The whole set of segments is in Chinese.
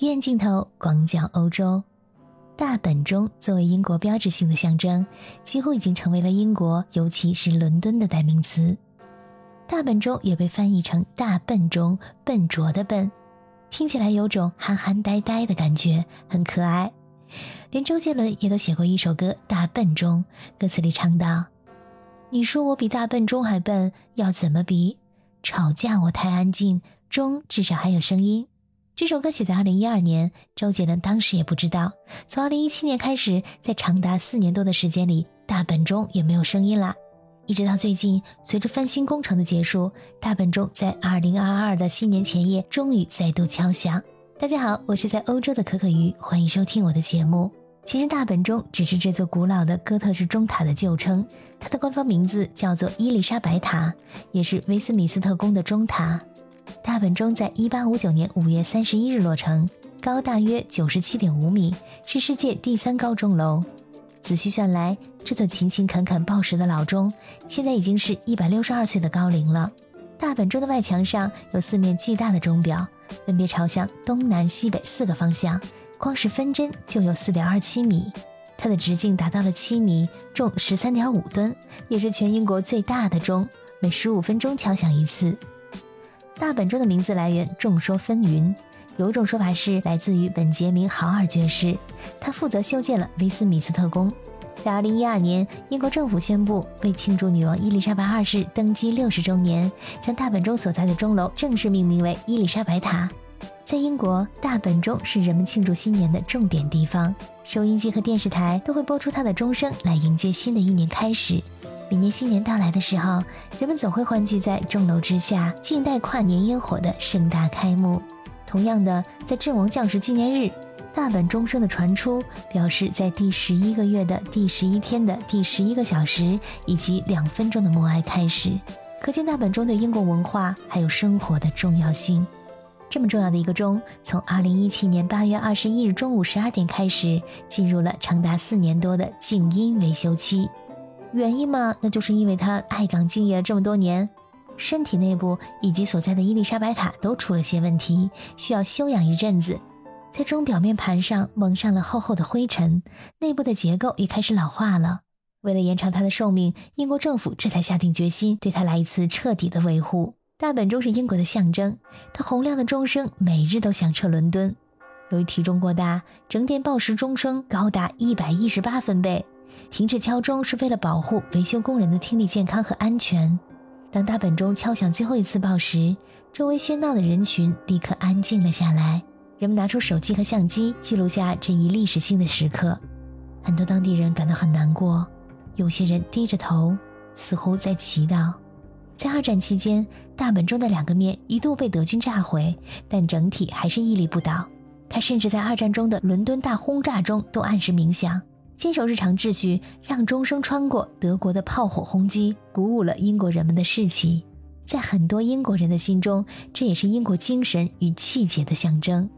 远镜头广角欧洲，大本钟作为英国标志性的象征，几乎已经成为了英国，尤其是伦敦的代名词。大本钟也被翻译成大笨钟，笨拙的笨，听起来有种憨憨呆呆的感觉，很可爱。连周杰伦也都写过一首歌《大笨钟》，歌词里唱道：“你说我比大笨钟还笨，要怎么比？吵架我太安静，钟至少还有声音。”这首歌写在二零一二年，周杰伦当时也不知道。从二零一七年开始，在长达四年多的时间里，大本钟也没有声音了。一直到最近，随着翻新工程的结束，大本钟在二零二二的新年前夜终于再度敲响。大家好，我是在欧洲的可可鱼，欢迎收听我的节目。其实大本钟只是这座古老的哥特式钟塔的旧称，它的官方名字叫做伊丽莎白塔，也是威斯敏斯特宫的钟塔。大本钟在一八五九年五月三十一日落成，高大约九十七点五米，是世界第三高钟楼。仔细算来，这座勤勤恳恳报时的老钟，现在已经是一百六十二岁的高龄了。大本钟的外墙上有四面巨大的钟表，分别朝向东南西北四个方向，光是分针就有四点二七米。它的直径达到了七米，重十三点五吨，也是全英国最大的钟，每十五分钟敲响一次。大本钟的名字来源众说纷纭，有一种说法是来自于本杰明·豪尔爵士，他负责修建了威斯敏斯特宫。在2012年，英国政府宣布为庆祝女王伊丽莎白二世登基六十周年，将大本钟所在的钟楼正式命名为伊丽莎白塔。在英国，大本钟是人们庆祝新年的重点地方，收音机和电视台都会播出它的钟声来迎接新的一年开始。每年新年到来的时候，人们总会欢聚在钟楼之下，静待跨年烟火的盛大开幕。同样的，在阵亡将士纪念日，大本钟声的传出，表示在第十一个月的第十一天的第十一个小时以及两分钟的默哀开始。可见大本钟对英国文化还有生活的重要性。这么重要的一个钟，从二零一七年八月二十一日中午十二点开始，进入了长达四年多的静音维修期。原因嘛，那就是因为他爱岗敬业了这么多年，身体内部以及所在的伊丽莎白塔都出了些问题，需要休养一阵子。在钟表面盘上蒙上了厚厚的灰尘，内部的结构也开始老化了。为了延长它的寿命，英国政府这才下定决心对它来一次彻底的维护。大本钟是英国的象征，它洪亮的钟声每日都响彻伦敦。由于体重过大，整点报时钟声高达一百一十八分贝。停止敲钟是为了保护维修工人的听力健康和安全。当大本钟敲响最后一次报时，周围喧闹的人群立刻安静了下来。人们拿出手机和相机，记录下这一历史性的时刻。很多当地人感到很难过，有些人低着头，似乎在祈祷。在二战期间，大本钟的两个面一度被德军炸毁，但整体还是屹立不倒。它甚至在二战中的伦敦大轰炸中都按时鸣响。坚守日常秩序，让钟声穿过德国的炮火轰击，鼓舞了英国人们的士气。在很多英国人的心中，这也是英国精神与气节的象征。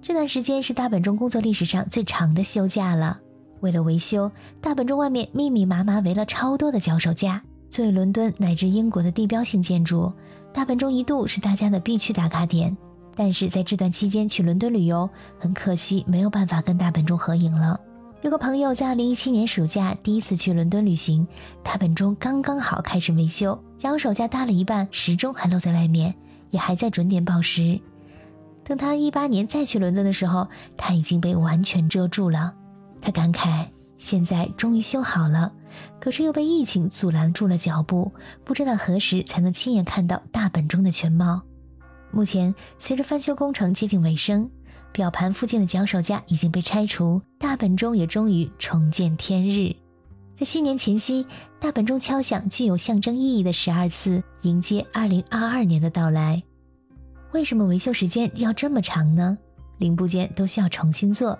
这段时间是大本钟工作历史上最长的休假了。为了维修，大本钟外面密密麻麻围了超多的脚手架。作为伦敦乃至英国的地标性建筑，大本钟一度是大家的必去打卡点。但是在这段期间去伦敦旅游，很可惜没有办法跟大本钟合影了。有个朋友在二零一七年暑假第一次去伦敦旅行，大本钟刚刚好开始维修，脚手架搭了一半，时钟还露在外面，也还在准点报时。等他一八年再去伦敦的时候，它已经被完全遮住了。他感慨，现在终于修好了，可是又被疫情阻拦住了脚步，不知道何时才能亲眼看到大本钟的全貌。目前，随着翻修工程接近尾声。表盘附近的脚手架已经被拆除，大本钟也终于重见天日。在新年前夕，大本钟敲响具有象征意义的十二次，迎接二零二二年的到来。为什么维修时间要这么长呢？零部件都需要重新做，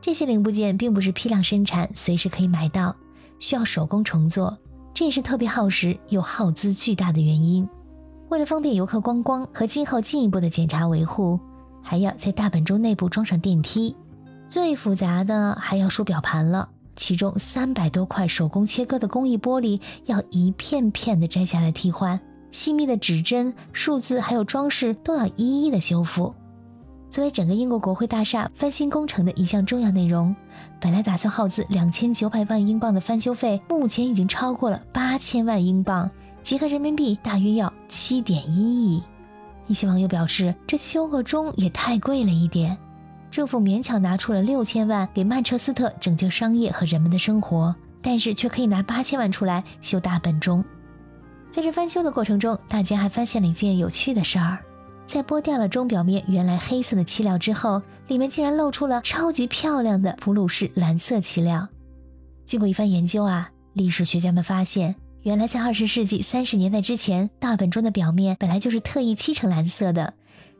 这些零部件并不是批量生产，随时可以买到，需要手工重做，这也是特别耗时又耗资巨大的原因。为了方便游客观光和今后进一步的检查维护。还要在大本钟内部装上电梯，最复杂的还要数表盘了。其中三百多块手工切割的工艺玻璃要一片片的摘下来替换，细密的指针、数字还有装饰都要一一的修复。作为整个英国国会大厦翻新工程的一项重要内容，本来打算耗资两千九百万英镑的翻修费，目前已经超过了八千万英镑，结合人民币大约要七点一亿。一些网友表示，这修个钟也太贵了一点。政府勉强拿出了六千万给曼彻斯特拯救商业和人们的生活，但是却可以拿八千万出来修大本钟。在这翻修的过程中，大家还发现了一件有趣的事儿：在剥掉了钟表面原来黑色的漆料之后，里面竟然露出了超级漂亮的普鲁士蓝色漆料。经过一番研究啊，历史学家们发现。原来，在二十世纪三十年代之前，大本钟的表面本来就是特意漆成蓝色的，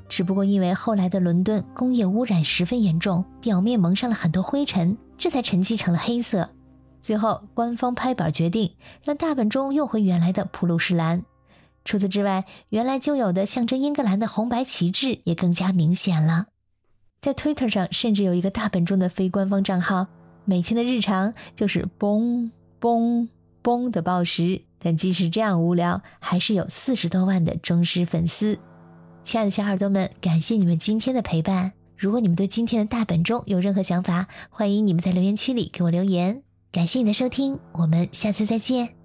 只不过因为后来的伦敦工业污染十分严重，表面蒙上了很多灰尘，这才沉积成了黑色。最后，官方拍板决定让大本钟用回原来的普鲁士蓝。除此之外，原来就有的象征英格兰的红白旗帜也更加明显了。在 Twitter 上，甚至有一个大本钟的非官方账号，每天的日常就是嘣嘣。崩的暴食，但即使这样无聊，还是有四十多万的忠实粉丝。亲爱的小耳朵们，感谢你们今天的陪伴。如果你们对今天的大本钟有任何想法，欢迎你们在留言区里给我留言。感谢你的收听，我们下次再见。